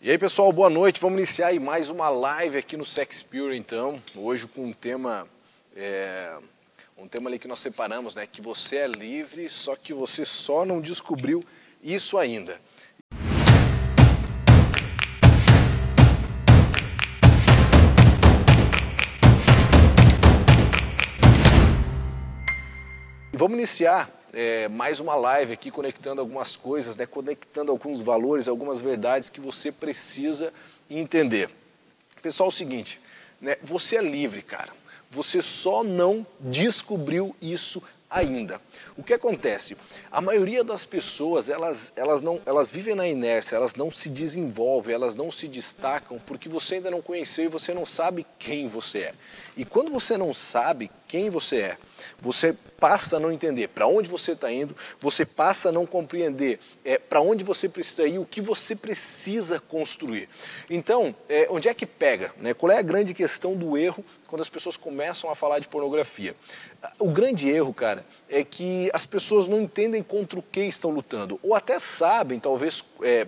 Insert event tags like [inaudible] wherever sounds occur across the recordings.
E aí pessoal, boa noite. Vamos iniciar aí mais uma live aqui no Sex Pure então. Hoje com um tema, é, um tema ali que nós separamos, né? Que você é livre, só que você só não descobriu isso ainda. E vamos iniciar é, mais uma live aqui conectando algumas coisas, né, conectando alguns valores, algumas verdades que você precisa entender. Pessoal, é o seguinte, né, você é livre, cara. Você só não descobriu isso ainda. O que acontece? A maioria das pessoas, elas, elas, não, elas vivem na inércia, elas não se desenvolvem, elas não se destacam porque você ainda não conheceu e você não sabe quem você é. E quando você não sabe quem você é, você passa a não entender para onde você está indo, você passa a não compreender é, para onde você precisa ir, o que você precisa construir. Então, é, onde é que pega? Né? Qual é a grande questão do erro quando as pessoas começam a falar de pornografia? O grande erro, cara, é que as pessoas não entendem contra o que estão lutando, ou até sabem, talvez, é,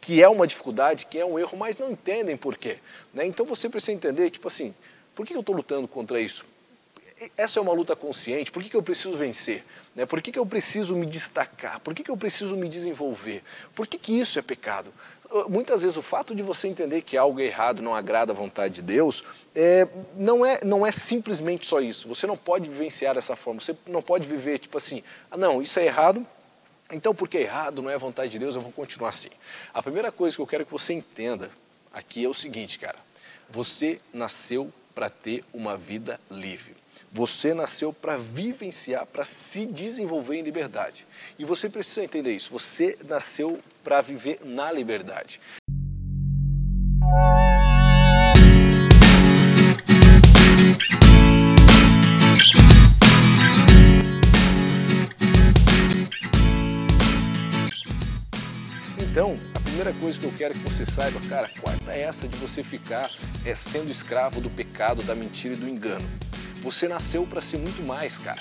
que é uma dificuldade, que é um erro, mas não entendem por quê. Né? Então você precisa entender, tipo assim, por que eu estou lutando contra isso? Essa é uma luta consciente, por que, que eu preciso vencer? Né? Por que, que eu preciso me destacar? Por que, que eu preciso me desenvolver? Por que, que isso é pecado? Uh, muitas vezes o fato de você entender que algo é errado não agrada a vontade de Deus, é, não, é, não é simplesmente só isso. Você não pode vivenciar dessa forma, você não pode viver tipo assim, ah não, isso é errado, então porque é errado, não é a vontade de Deus, eu vou continuar assim. A primeira coisa que eu quero que você entenda aqui é o seguinte, cara, você nasceu para ter uma vida livre. Você nasceu para vivenciar, para se desenvolver em liberdade. E você precisa entender isso. Você nasceu para viver na liberdade. Então, a primeira coisa que eu quero que você saiba, cara, quarta é essa de você ficar é, sendo escravo do pecado, da mentira e do engano. Você nasceu para ser muito mais, cara.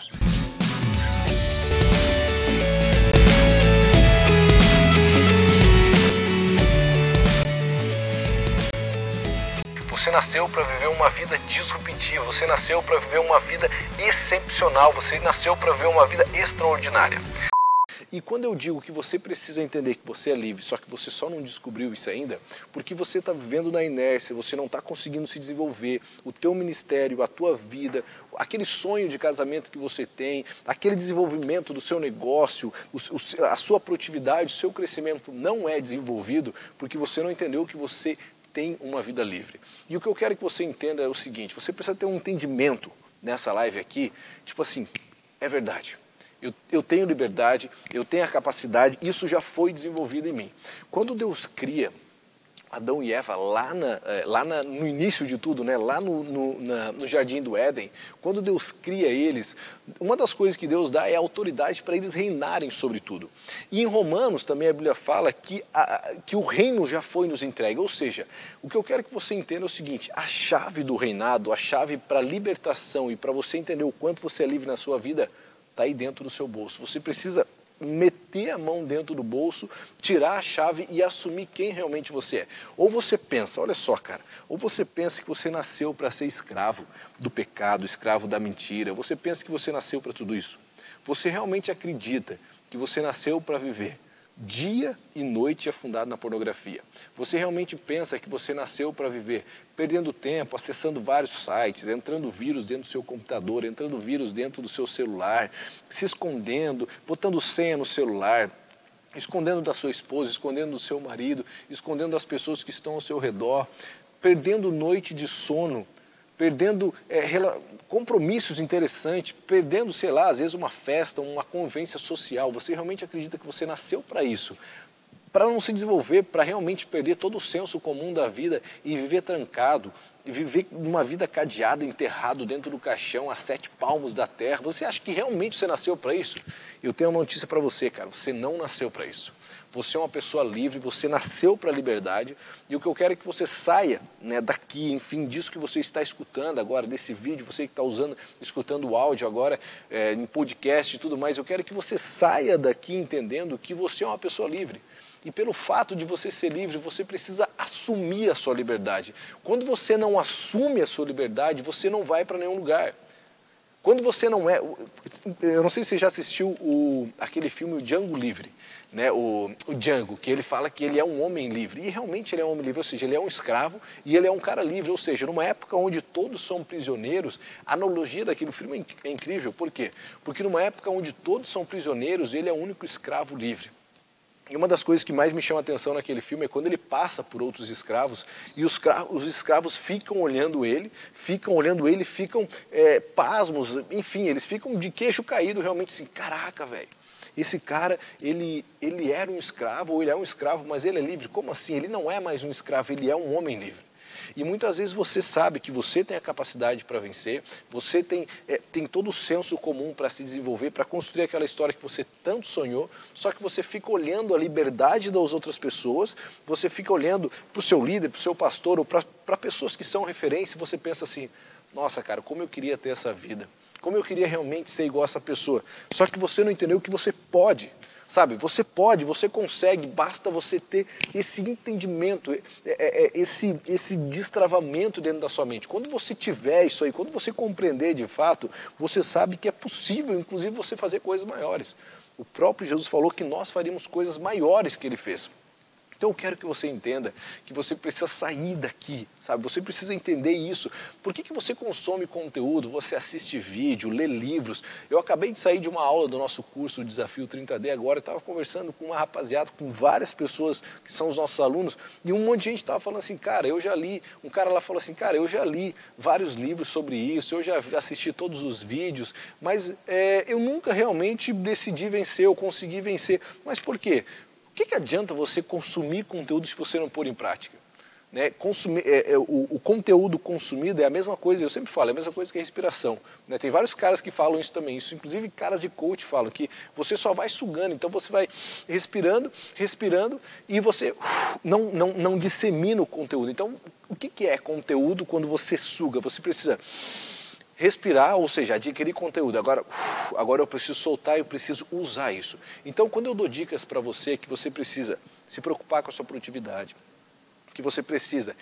Você nasceu para viver uma vida disruptiva, você nasceu para viver uma vida excepcional, você nasceu para viver uma vida extraordinária. E quando eu digo que você precisa entender que você é livre, só que você só não descobriu isso ainda, porque você está vivendo na inércia, você não está conseguindo se desenvolver, o teu ministério, a tua vida, aquele sonho de casamento que você tem, aquele desenvolvimento do seu negócio, a sua produtividade, o seu crescimento não é desenvolvido porque você não entendeu que você tem uma vida livre. E o que eu quero que você entenda é o seguinte: você precisa ter um entendimento nessa live aqui, tipo assim, é verdade. Eu, eu tenho liberdade, eu tenho a capacidade, isso já foi desenvolvido em mim. Quando Deus cria Adão e Eva lá, na, eh, lá na, no início de tudo, né? lá no, no, na, no, jardim do Éden, quando Deus cria eles, uma das coisas que Deus dá é autoridade para eles reinarem sobre tudo. E em Romanos também a Bíblia fala que, a, que o reino já foi nos entregue. Ou seja, o que eu quero que você entenda é o seguinte: a chave do reinado, a chave para a libertação e para você entender o quanto você é livre na sua vida, está aí dentro do seu bolso. Você precisa meter a mão dentro do bolso, tirar a chave e assumir quem realmente você é. Ou você pensa, olha só, cara, ou você pensa que você nasceu para ser escravo do pecado, escravo da mentira, você pensa que você nasceu para tudo isso. Você realmente acredita que você nasceu para viver dia e noite afundado na pornografia. Você realmente pensa que você nasceu para viver perdendo tempo, acessando vários sites, entrando vírus dentro do seu computador, entrando vírus dentro do seu celular, se escondendo, botando senha no celular, escondendo da sua esposa, escondendo do seu marido, escondendo das pessoas que estão ao seu redor, perdendo noite de sono, perdendo é, compromissos interessantes, perdendo, sei lá, às vezes uma festa, uma convivência social. Você realmente acredita que você nasceu para isso? Para não se desenvolver, para realmente perder todo o senso comum da vida e viver trancado, e viver uma vida cadeada, enterrado dentro do caixão, a sete palmos da terra. Você acha que realmente você nasceu para isso? Eu tenho uma notícia para você, cara. Você não nasceu para isso. Você é uma pessoa livre, você nasceu para a liberdade e o que eu quero é que você saia né, daqui, enfim, disso que você está escutando agora, desse vídeo, você que está usando, escutando o áudio agora é, em podcast e tudo mais, eu quero que você saia daqui entendendo que você é uma pessoa livre. E pelo fato de você ser livre, você precisa assumir a sua liberdade. Quando você não assume a sua liberdade, você não vai para nenhum lugar. Quando você não é. Eu não sei se você já assistiu o, aquele filme O Django Livre, né? o, o Django, que ele fala que ele é um homem livre. E realmente ele é um homem livre, ou seja, ele é um escravo e ele é um cara livre. Ou seja, numa época onde todos são prisioneiros, a analogia daquele filme é, é incrível. Por quê? Porque numa época onde todos são prisioneiros, ele é o único escravo livre. E uma das coisas que mais me chama a atenção naquele filme é quando ele passa por outros escravos e os, os escravos ficam olhando ele, ficam olhando ele, ficam é, pasmos, enfim, eles ficam de queixo caído realmente assim, caraca, velho. Esse cara, ele, ele era um escravo, ou ele é um escravo, mas ele é livre. Como assim? Ele não é mais um escravo, ele é um homem livre. E muitas vezes você sabe que você tem a capacidade para vencer, você tem, é, tem todo o senso comum para se desenvolver, para construir aquela história que você tanto sonhou, só que você fica olhando a liberdade das outras pessoas, você fica olhando para o seu líder, para o seu pastor ou para pessoas que são referência e você pensa assim: nossa, cara, como eu queria ter essa vida. Como eu queria realmente ser igual a essa pessoa. Só que você não entendeu que você pode. Sabe, você pode, você consegue, basta você ter esse entendimento, é, é, é, esse, esse destravamento dentro da sua mente. Quando você tiver isso aí, quando você compreender de fato, você sabe que é possível, inclusive, você fazer coisas maiores. O próprio Jesus falou que nós faríamos coisas maiores que ele fez. Então eu quero que você entenda que você precisa sair daqui, sabe? Você precisa entender isso. Por que, que você consome conteúdo, você assiste vídeo, lê livros? Eu acabei de sair de uma aula do nosso curso Desafio 30D agora, estava conversando com uma rapaziada, com várias pessoas que são os nossos alunos, e um monte de gente estava falando assim, cara, eu já li, um cara lá falou assim, cara, eu já li vários livros sobre isso, eu já assisti todos os vídeos, mas é, eu nunca realmente decidi vencer, eu consegui vencer. Mas por quê? O que, que adianta você consumir conteúdo se você não pôr em prática? Né? Consumir, é, é, o, o, conteúdo consumido é a mesma coisa, eu sempre falo, é a mesma coisa que a respiração. Né? Tem vários caras que falam isso também, isso, inclusive caras de coach falam que você só vai sugando, então você vai respirando, respirando e você uf, não, não, não dissemina o conteúdo. Então, o que, que é conteúdo quando você suga? Você precisa respirar, ou seja, adquirir conteúdo. Agora, agora eu preciso soltar, eu preciso usar isso. Então, quando eu dou dicas para você que você precisa se preocupar com a sua produtividade, que você precisa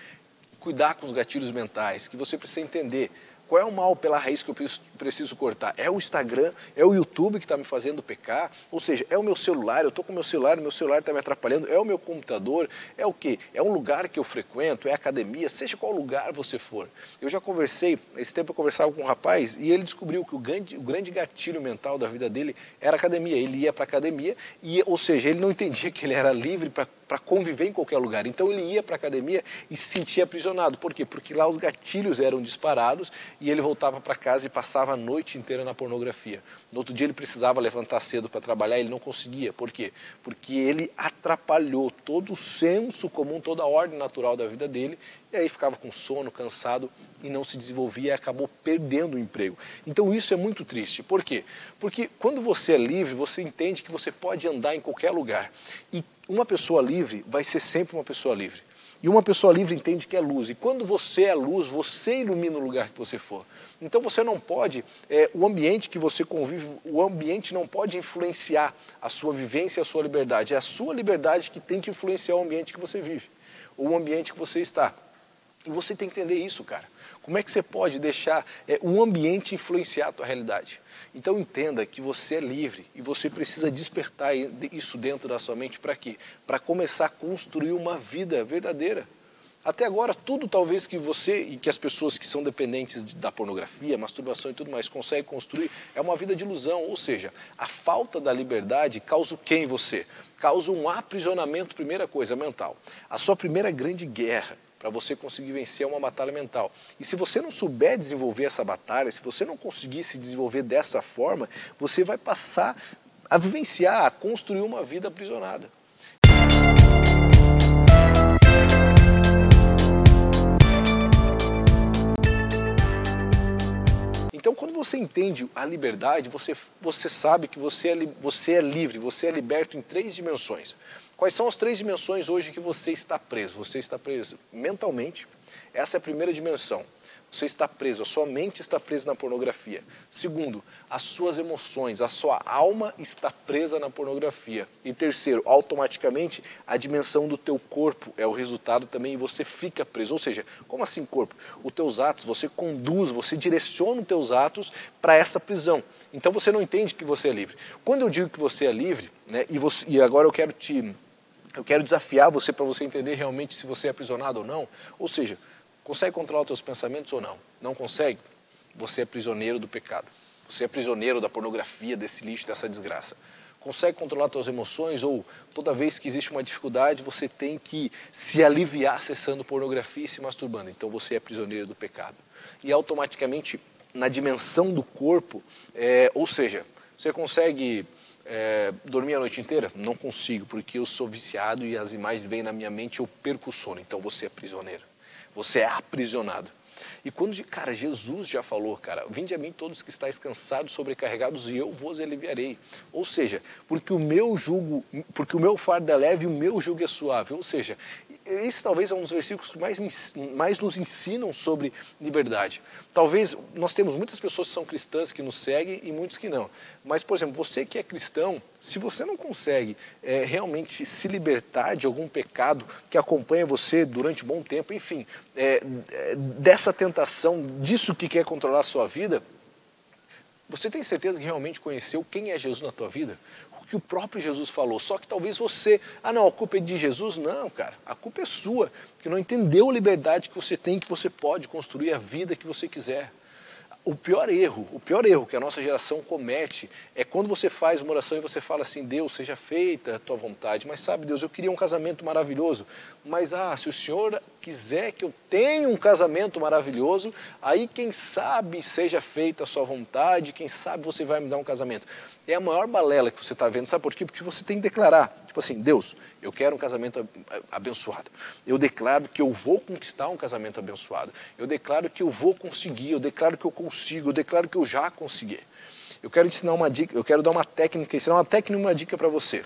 cuidar com os gatilhos mentais, que você precisa entender qual é o mal pela raiz que eu preciso cortar? É o Instagram? É o YouTube que está me fazendo pecar? Ou seja, é o meu celular? Eu estou com o meu celular, meu celular está me atrapalhando? É o meu computador? É o quê? É um lugar que eu frequento? É academia? Seja qual lugar você for. Eu já conversei, esse tempo eu conversava com um rapaz e ele descobriu que o grande, o grande gatilho mental da vida dele era academia. Ele ia para academia, e, ou seja, ele não entendia que ele era livre para para conviver em qualquer lugar. Então ele ia para a academia e se sentia aprisionado. Por quê? Porque lá os gatilhos eram disparados e ele voltava para casa e passava a noite inteira na pornografia. No outro dia ele precisava levantar cedo para trabalhar, ele não conseguia. Por quê? Porque ele atrapalhou todo o senso comum, toda a ordem natural da vida dele, e aí ficava com sono, cansado e não se desenvolvia e acabou perdendo o emprego. Então isso é muito triste. Por quê? Porque quando você é livre, você entende que você pode andar em qualquer lugar. E uma pessoa livre vai ser sempre uma pessoa livre. E uma pessoa livre entende que é luz. E quando você é luz, você ilumina o lugar que você for. Então você não pode, é, o ambiente que você convive, o ambiente não pode influenciar a sua vivência e a sua liberdade. É a sua liberdade que tem que influenciar o ambiente que você vive, ou o ambiente que você está. E você tem que entender isso, cara. Como é que você pode deixar é, um ambiente influenciar a tua realidade? Então entenda que você é livre e você precisa despertar isso dentro da sua mente para quê? Para começar a construir uma vida verdadeira. Até agora, tudo talvez que você e que as pessoas que são dependentes da pornografia, masturbação e tudo mais conseguem construir é uma vida de ilusão. Ou seja, a falta da liberdade causa o que em você? Causa um aprisionamento, primeira coisa, mental. A sua primeira grande guerra para você conseguir vencer uma batalha mental. E se você não souber desenvolver essa batalha, se você não conseguir se desenvolver dessa forma, você vai passar a vivenciar, a construir uma vida aprisionada. Então, quando você entende a liberdade, você, você sabe que você é, você é livre, você é liberto em três dimensões. Quais são as três dimensões hoje que você está preso? Você está preso mentalmente, essa é a primeira dimensão. Você está preso, a sua mente está presa na pornografia. Segundo, as suas emoções, a sua alma está presa na pornografia. E terceiro, automaticamente a dimensão do teu corpo é o resultado também e você fica preso. Ou seja, como assim corpo? Os teus atos, você conduz, você direciona os teus atos para essa prisão. Então você não entende que você é livre. Quando eu digo que você é livre, né, e, você, e agora eu quero te eu quero desafiar você para você entender realmente se você é aprisionado ou não. Ou seja, Consegue controlar os seus pensamentos ou não? Não consegue? Você é prisioneiro do pecado. Você é prisioneiro da pornografia, desse lixo, dessa desgraça. Consegue controlar suas emoções ou toda vez que existe uma dificuldade, você tem que se aliviar acessando pornografia e se masturbando. Então você é prisioneiro do pecado. E automaticamente, na dimensão do corpo, é, ou seja, você consegue é, dormir a noite inteira? Não consigo, porque eu sou viciado e as imagens vêm na minha mente e eu perco o sono. Então você é prisioneiro. Você é aprisionado. E quando, cara, Jesus já falou, cara, vinde a mim todos que estáis cansados, sobrecarregados, e eu vos aliviarei. Ou seja, porque o meu jugo, porque o meu fardo é leve e o meu jugo é suave. Ou seja, esse talvez é um dos versículos que mais, mais nos ensinam sobre liberdade. Talvez nós temos muitas pessoas que são cristãs que nos seguem e muitos que não. Mas, por exemplo, você que é cristão, se você não consegue é, realmente se libertar de algum pecado que acompanha você durante um bom tempo, enfim, é, é, dessa tentação, disso que quer controlar a sua vida, você tem certeza que realmente conheceu quem é Jesus na tua vida? Que o próprio Jesus falou. Só que talvez você, ah não, a culpa é de Jesus. Não, cara, a culpa é sua, que não entendeu a liberdade que você tem, que você pode construir a vida que você quiser. O pior erro, o pior erro que a nossa geração comete é quando você faz uma oração e você fala assim, Deus, seja feita a tua vontade. Mas sabe, Deus, eu queria um casamento maravilhoso. Mas ah, se o Senhor quiser que eu tenha um casamento maravilhoso, aí quem sabe seja feita a sua vontade, quem sabe você vai me dar um casamento é a maior balela que você está vendo. Sabe por quê? Porque você tem que declarar. Tipo assim, Deus, eu quero um casamento abençoado. Eu declaro que eu vou conquistar um casamento abençoado. Eu declaro que eu vou conseguir. Eu declaro que eu consigo. Eu declaro que eu já consegui. Eu quero ensinar uma dica, eu quero dar uma técnica, ensinar uma técnica e uma dica para você.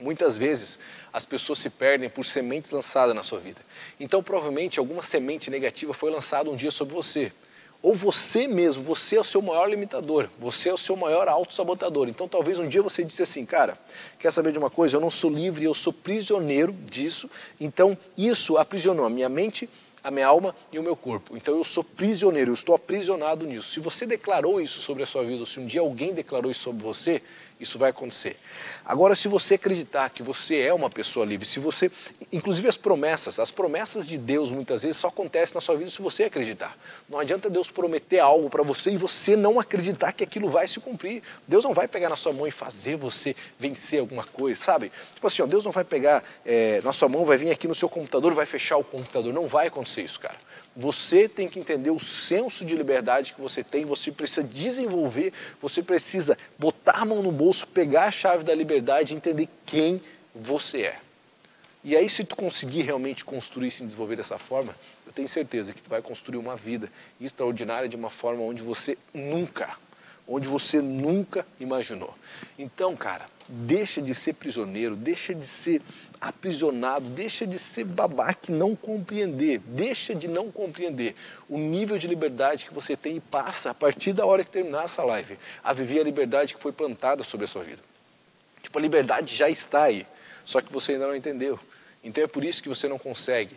Muitas vezes as pessoas se perdem por sementes lançadas na sua vida. Então, provavelmente, alguma semente negativa foi lançada um dia sobre você ou você mesmo, você é o seu maior limitador, você é o seu maior autossabotador. Então talvez um dia você disse assim, cara, quer saber de uma coisa? Eu não sou livre, eu sou prisioneiro disso. Então isso aprisionou a minha mente, a minha alma e o meu corpo. Então eu sou prisioneiro, eu estou aprisionado nisso. Se você declarou isso sobre a sua vida, se um dia alguém declarou isso sobre você, isso vai acontecer. Agora, se você acreditar que você é uma pessoa livre, se você, inclusive as promessas, as promessas de Deus muitas vezes só acontecem na sua vida se você acreditar. Não adianta Deus prometer algo para você e você não acreditar que aquilo vai se cumprir. Deus não vai pegar na sua mão e fazer você vencer alguma coisa, sabe? Tipo assim, ó, Deus não vai pegar é, na sua mão, vai vir aqui no seu computador, vai fechar o computador. Não vai acontecer isso, cara. Você tem que entender o senso de liberdade que você tem, você precisa desenvolver, você precisa botar a mão no bolso, pegar a chave da liberdade e entender quem você é. E aí, se tu conseguir realmente construir e se desenvolver dessa forma, eu tenho certeza que tu vai construir uma vida extraordinária de uma forma onde você nunca, onde você nunca imaginou. Então, cara, deixa de ser prisioneiro, deixa de ser aprisionado, deixa de ser babaca e não compreender, deixa de não compreender o nível de liberdade que você tem e passa a partir da hora que terminar essa live a viver a liberdade que foi plantada sobre a sua vida. Tipo, a liberdade já está aí, só que você ainda não entendeu. Então é por isso que você não consegue.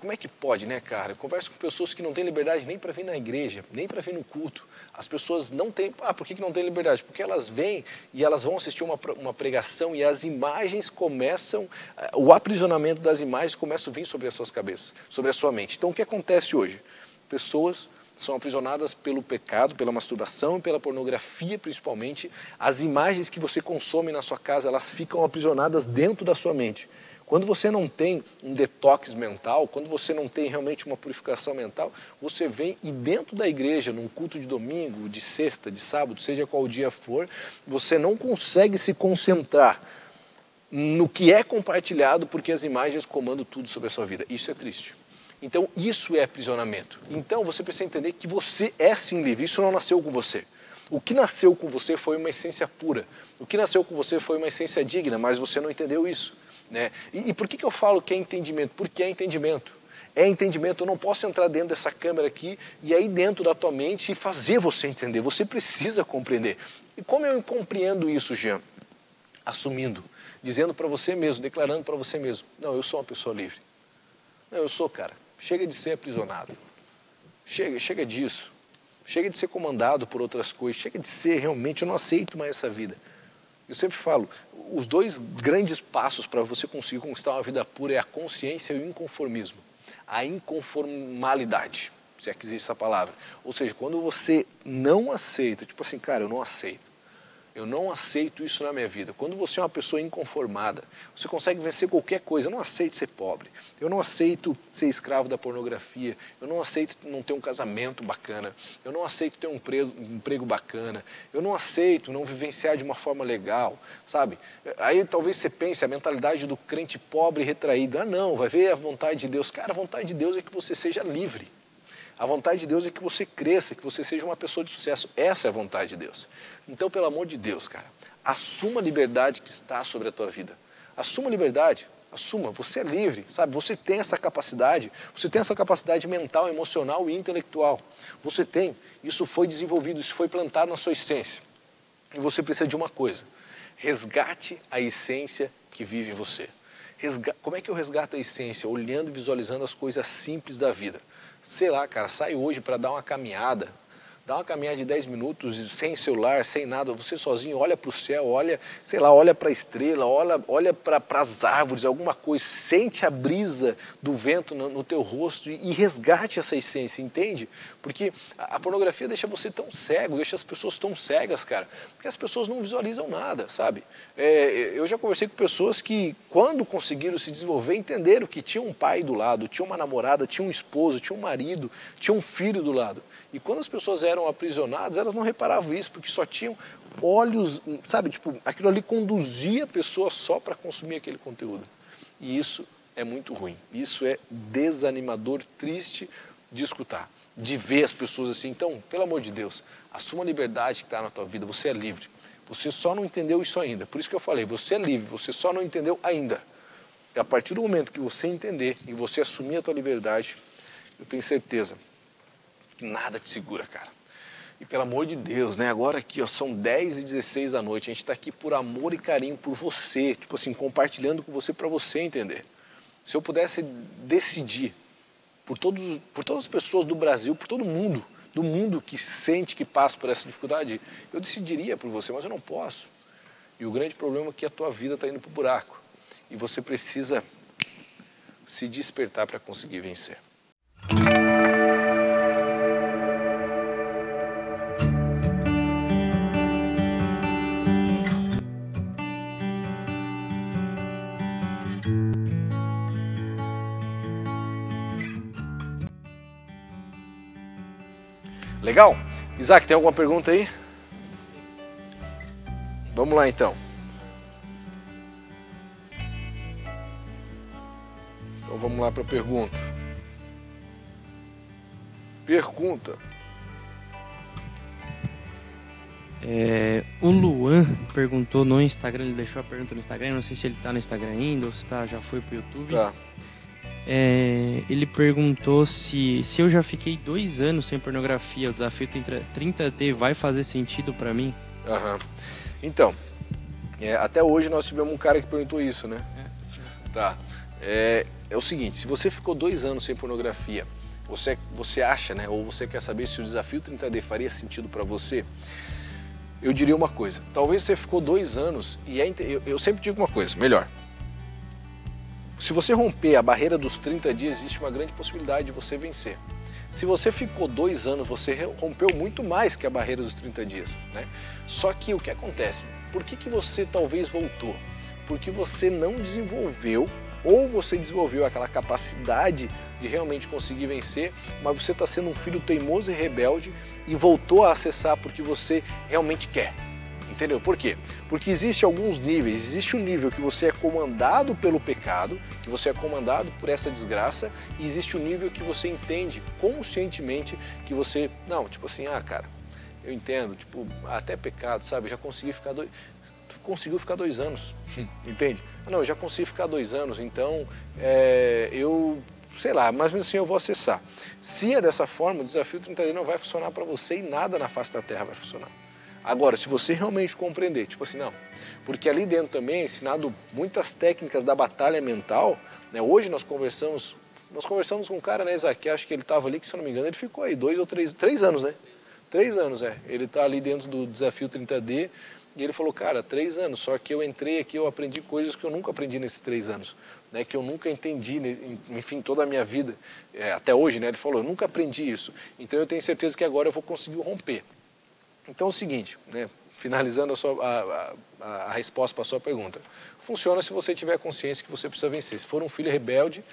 Como é que pode, né, cara? Converso com pessoas que não têm liberdade nem para vir na igreja, nem para vir no culto. As pessoas não têm. Ah, por que, que não têm liberdade? Porque elas vêm e elas vão assistir uma, uma pregação e as imagens começam. Eh, o aprisionamento das imagens começa a vir sobre as suas cabeças, sobre a sua mente. Então o que acontece hoje? Pessoas são aprisionadas pelo pecado, pela masturbação e pela pornografia principalmente. As imagens que você consome na sua casa, elas ficam aprisionadas dentro da sua mente. Quando você não tem um detox mental, quando você não tem realmente uma purificação mental, você vem e dentro da igreja, num culto de domingo, de sexta, de sábado, seja qual dia for, você não consegue se concentrar no que é compartilhado porque as imagens comandam tudo sobre a sua vida. Isso é triste. Então, isso é aprisionamento. Então, você precisa entender que você é sim livre. Isso não nasceu com você. O que nasceu com você foi uma essência pura. O que nasceu com você foi uma essência digna, mas você não entendeu isso. Né? E, e por que, que eu falo que é entendimento? Porque é entendimento. É entendimento. Eu não posso entrar dentro dessa câmera aqui e aí dentro da tua mente e fazer você entender. Você precisa compreender. E como eu compreendo isso, Jean? Assumindo, dizendo para você mesmo, declarando para você mesmo: não, eu sou uma pessoa livre. Não, eu sou, cara. Chega de ser aprisionado. Chega, chega disso. Chega de ser comandado por outras coisas. Chega de ser realmente. Eu não aceito mais essa vida. Eu sempre falo, os dois grandes passos para você conseguir conquistar uma vida pura é a consciência e o inconformismo. A inconformalidade, se é que existe essa palavra. Ou seja, quando você não aceita, tipo assim, cara, eu não aceito. Eu não aceito isso na minha vida. Quando você é uma pessoa inconformada, você consegue vencer qualquer coisa. Eu não aceito ser pobre. Eu não aceito ser escravo da pornografia. Eu não aceito não ter um casamento bacana. Eu não aceito ter um emprego, um emprego bacana. Eu não aceito não vivenciar de uma forma legal, sabe? Aí talvez você pense a mentalidade do crente pobre retraído. Ah, não, vai ver a vontade de Deus. Cara, a vontade de Deus é que você seja livre. A vontade de Deus é que você cresça, que você seja uma pessoa de sucesso. Essa é a vontade de Deus. Então, pelo amor de Deus, cara, assuma a liberdade que está sobre a tua vida. Assuma a liberdade, assuma, você é livre, sabe? Você tem essa capacidade, você tem essa capacidade mental, emocional e intelectual. Você tem, isso foi desenvolvido, isso foi plantado na sua essência. E você precisa de uma coisa: resgate a essência que vive em você. Resga Como é que eu resgato a essência? Olhando e visualizando as coisas simples da vida sei lá, cara, sai hoje para dar uma caminhada, dá uma caminhada de 10 minutos, sem celular, sem nada, você sozinho, olha para o céu, olha, sei lá, olha para a estrela, olha, olha para as árvores, alguma coisa, sente a brisa do vento no, no teu rosto e, e, resgate essa essência, entende? Porque a, pornografia deixa você tão cego, deixa as pessoas tão cegas, cara, porque as pessoas não visualizam nada, sabe? É, eu já conversei com pessoas que, quando conseguiram se desenvolver, entenderam que tinha um pai do lado, tinha uma namorada, tinha um esposo, tinha um marido, tinha um filho do lado. E quando as pessoas eram aprisionadas, elas não reparavam isso, porque só tinham olhos, sabe, tipo, aquilo ali conduzia a pessoa só para consumir aquele conteúdo. E isso é muito ruim. Isso é desanimador, triste de escutar, de ver as pessoas assim. Então, pelo amor de Deus, assuma a liberdade que está na tua vida, você é livre. Você só não entendeu isso ainda. Por isso que eu falei, você é livre, você só não entendeu ainda. E a partir do momento que você entender e você assumir a tua liberdade, eu tenho certeza nada te segura, cara. E pelo amor de Deus, né? Agora aqui, ó, são 10 e 16 da noite. A gente está aqui por amor e carinho por você, tipo assim, compartilhando com você para você entender. Se eu pudesse decidir por, todos, por todas as pessoas do Brasil, por todo mundo, do mundo que sente que passa por essa dificuldade, eu decidiria por você, mas eu não posso. E o grande problema é que a tua vida está indo para o buraco. E você precisa se despertar para conseguir vencer. Legal? Isaac, tem alguma pergunta aí? Vamos lá então. Então vamos lá para a pergunta. Pergunta. É, o Luan perguntou no Instagram, ele deixou a pergunta no Instagram, não sei se ele está no Instagram ainda ou se tá, já foi pro YouTube. Tá. É, ele perguntou se, se eu já fiquei dois anos sem pornografia, o desafio 30D vai fazer sentido para mim? Aham. Então, é, até hoje nós tivemos um cara que perguntou isso, né? É, tá. É, é o seguinte, se você ficou dois anos sem pornografia, você, você acha, né, ou você quer saber se o desafio 30D faria sentido para você, eu diria uma coisa. Talvez você ficou dois anos e é, eu, eu sempre digo uma coisa, melhor, se você romper a barreira dos 30 dias, existe uma grande possibilidade de você vencer. Se você ficou dois anos, você rompeu muito mais que a barreira dos 30 dias. Né? Só que o que acontece? Por que, que você talvez voltou? Porque você não desenvolveu ou você desenvolveu aquela capacidade de realmente conseguir vencer, mas você está sendo um filho teimoso e rebelde e voltou a acessar porque você realmente quer. Entendeu? Por quê? Porque existe alguns níveis. Existe um nível que você é comandado pelo pecado, que você é comandado por essa desgraça, e existe um nível que você entende conscientemente que você, não, tipo assim, ah, cara, eu entendo, tipo, até pecado, sabe? já consegui ficar dois, conseguiu ficar dois anos, [laughs] entende? Ah, não, eu já consegui ficar dois anos, então é, eu sei lá, mas assim eu vou acessar. Se é dessa forma, o desafio 30D não vai funcionar para você e nada na face da Terra vai funcionar. Agora, se você realmente compreender, tipo assim, não, porque ali dentro também é ensinado muitas técnicas da batalha mental, né? Hoje nós conversamos, nós conversamos com um cara, né, Isaac, acho que ele estava ali, que se eu não me engano, ele ficou aí dois ou três, três anos, né? Três anos, é. Ele está ali dentro do desafio 30D e ele falou, cara, três anos, só que eu entrei aqui, eu aprendi coisas que eu nunca aprendi nesses três anos, né? Que eu nunca entendi, enfim, toda a minha vida, é, até hoje, né? Ele falou, eu nunca aprendi isso. Então eu tenho certeza que agora eu vou conseguir romper. Então é o seguinte, né? finalizando a, sua, a, a, a resposta para a sua pergunta, funciona se você tiver consciência que você precisa vencer. Se for um filho rebelde,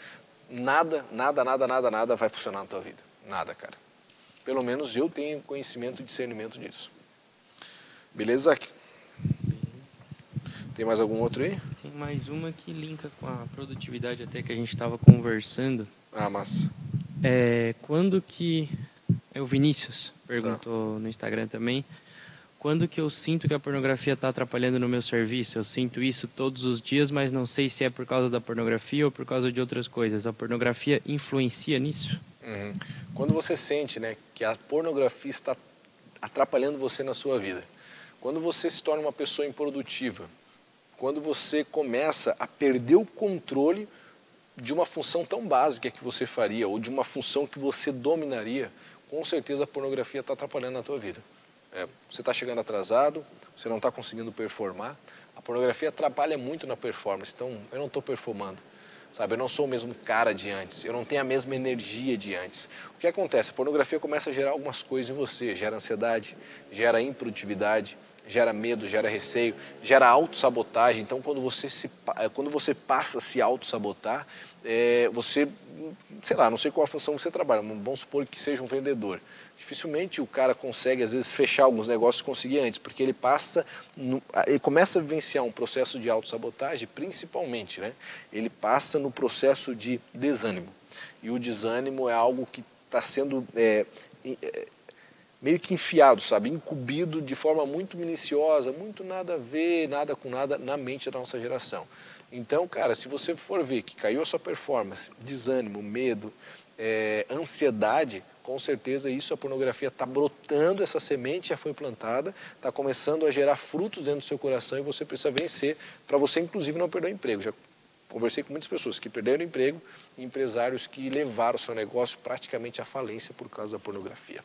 nada, nada, nada, nada, nada vai funcionar na tua vida. Nada, cara. Pelo menos eu tenho conhecimento e discernimento disso. Beleza, Zac? Tem mais algum outro aí? Tem mais uma que linka com a produtividade até que a gente estava conversando. Ah, mas É, quando que... É o Vinícius, perguntou tá. no Instagram também. Quando que eu sinto que a pornografia está atrapalhando no meu serviço? Eu sinto isso todos os dias, mas não sei se é por causa da pornografia ou por causa de outras coisas. A pornografia influencia nisso? Uhum. Quando você sente né, que a pornografia está atrapalhando você na sua vida, quando você se torna uma pessoa improdutiva, quando você começa a perder o controle de uma função tão básica que você faria ou de uma função que você dominaria, com certeza a pornografia está atrapalhando na tua vida. É, você está chegando atrasado, você não está conseguindo performar. A pornografia atrapalha muito na performance, então eu não estou performando. Sabe, eu não sou o mesmo cara de antes, eu não tenho a mesma energia de antes. O que acontece? A pornografia começa a gerar algumas coisas em você, gera ansiedade, gera improdutividade, gera medo, gera receio, gera autossabotagem. Então, quando você, se, quando você passa a se autossabotar, é, você, sei lá, não sei qual a função que você trabalha, vamos supor que seja um vendedor. Dificilmente o cara consegue, às vezes, fechar alguns negócios que conseguia antes, porque ele passa, no, ele começa a vivenciar um processo de autossabotagem, principalmente, né? Ele passa no processo de desânimo. E o desânimo é algo que está sendo é, é, meio que enfiado, sabe? Incumbido de forma muito minuciosa, muito nada a ver, nada com nada na mente da nossa geração. Então, cara, se você for ver que caiu a sua performance, desânimo, medo, é, ansiedade, com certeza isso a pornografia está brotando, essa semente já foi plantada, está começando a gerar frutos dentro do seu coração e você precisa vencer para você, inclusive, não perder o emprego. Já conversei com muitas pessoas que perderam o emprego e empresários que levaram o seu negócio praticamente à falência por causa da pornografia.